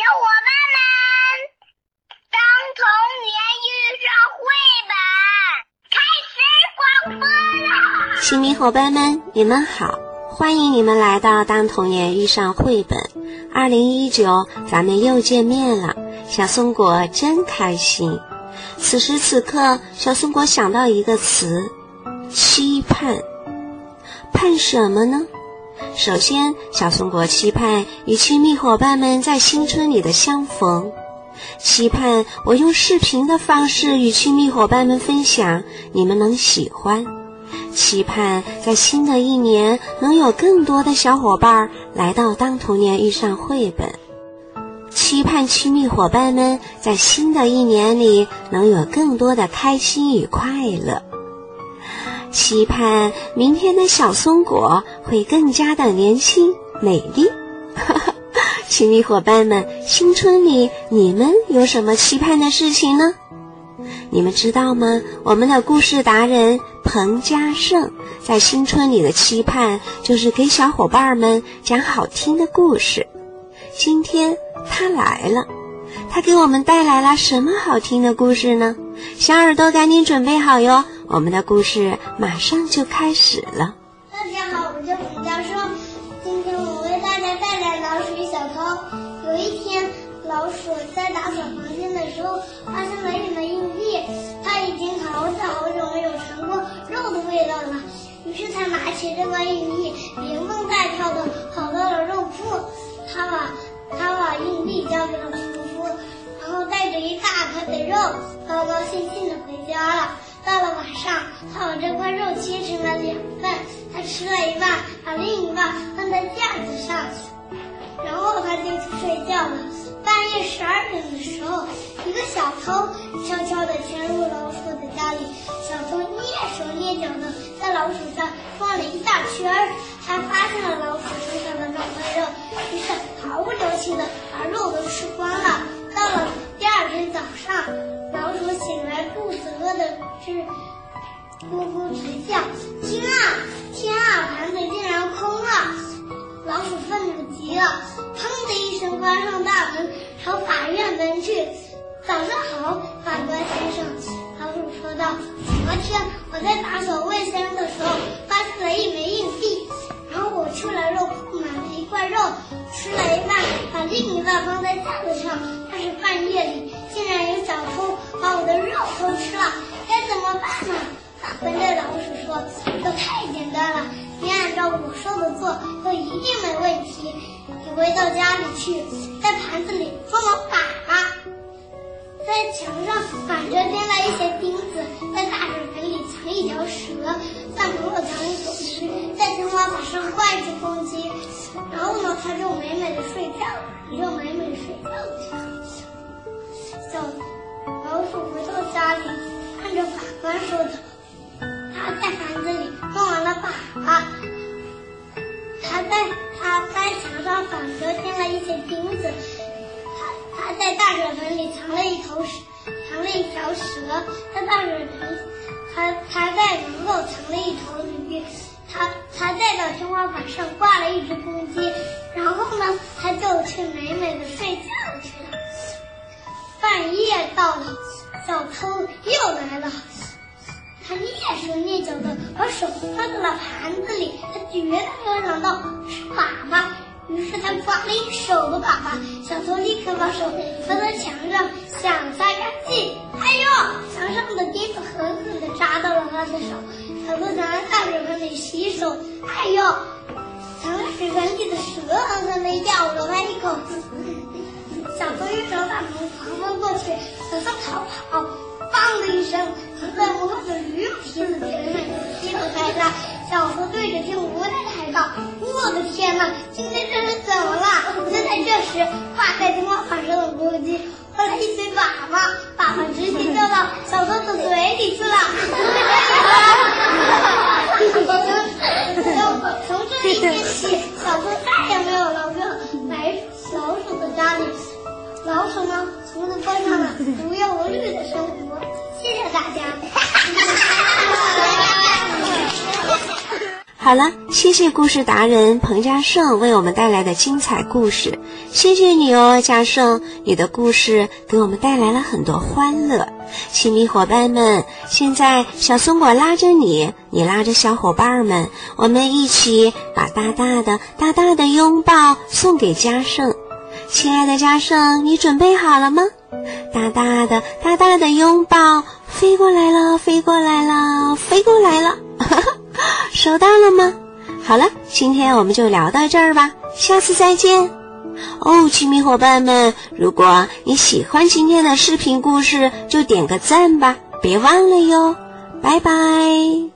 小伙伴们，当童年遇上绘本，开始广播啦！亲密伙伴们，你们好，欢迎你们来到《当童年遇上绘本》。二零一九，咱们又见面了，小松果真开心。此时此刻，小松果想到一个词：期盼。盼什么呢？首先，小松果期盼与亲密伙伴们在新春里的相逢，期盼我用视频的方式与亲密伙伴们分享，你们能喜欢；期盼在新的一年能有更多的小伙伴来到《当童年遇上绘本》，期盼亲密伙伴们在新的一年里能有更多的开心与快乐。期盼明天的小松果会更加的年轻美丽。哈哈亲密伙伴们，新春里你们有什么期盼的事情呢？你们知道吗？我们的故事达人彭家胜在新春里的期盼就是给小伙伴们讲好听的故事。今天他来了，他给我们带来了什么好听的故事呢？小耳朵赶紧准备好哟！我们的故事马上就开始了。大家好，我叫彭教授。今天我为大家带来老鼠与小偷。有一天，老鼠在打扫房间的时候，发现了一枚硬币。它已经好久好久没有尝过肉的味道了。于是，他拿起这块硬币，连蹦带跳的跑到了肉铺。他把他把硬币交给了屠夫，然后带着一大块的肉，高高兴兴的回家了。到了晚上，他把这块肉切成了两份，他吃了一半，把另一半放在架子上，然后他就去睡觉了。半夜十二点的时候，一个小偷悄悄地潜入老鼠的家里，小偷蹑手蹑脚地在老鼠上转了一大圈儿，他发现了老鼠身上的两块肉，于是毫不留情地把肉都吃光。了是咕咕直叫。天啊，天啊，盘子竟然空了！老鼠愤怒极了，砰的一声关上大门，朝法院奔去。早上好，法官先生，老鼠说道。昨天我在打扫卫生的法官对老鼠说：“这太简单了，你按照我说的做，就一定没问题。你回到家里去，在盘子里装满粑粑。”在墙上反着钉了一些钉子，在大水盆里藏一条蛇，在门口藏一首诗，在天花板上挂一只公鸡。然后呢，他就美美的睡觉，你就美美睡觉去。小老鼠回到家里，看着法大水盆里藏了一头蛇，藏了一条蛇。在大水盆，他他在门口藏了一头驴。他他再到天花板上挂了一只公鸡。然后呢，他就去美美的睡觉去了。半夜到了，小偷又来了。他蹑手蹑脚的把手放在了盘子里，他绝对没有想到是粑粑。于是他抓了一手的粑粑，小偷立刻把手放在墙上，想擦干净。哎呦，墙上的钉子狠狠地扎到了他的手。小偷藏在大水盆里洗手。哎呦，藏在水盆里的蛇狠狠地咬了他一口。小偷又朝大门狂奔过去，想要逃跑，砰的一声，藏在门后的驴蹄子前面劈了开他。小偷对着天无奈的道：“我的天哪，今天这是怎么了？”就在这时，挂在天花板上的公鸡喝了一嘴粑粑，粑粑直接掉到小偷的嘴里去了。从从这一天起，小偷再也没有来过来老鼠的家里。老鼠呢，从此过上了无忧无虑的生活。谢谢大家。好了，谢谢故事达人彭家胜为我们带来的精彩故事，谢谢你哦，家胜，你的故事给我们带来了很多欢乐。亲密伙伴们，现在小松果拉着你，你拉着小伙伴们，我们一起把大大的、大大的拥抱送给家胜。亲爱的家胜，你准备好了吗？大大的、大大的拥抱飞过来了，飞过来了，飞过来了。收到了吗？好了，今天我们就聊到这儿吧，下次再见。哦，亲密伙伴们，如果你喜欢今天的视频故事，就点个赞吧，别忘了哟。拜拜。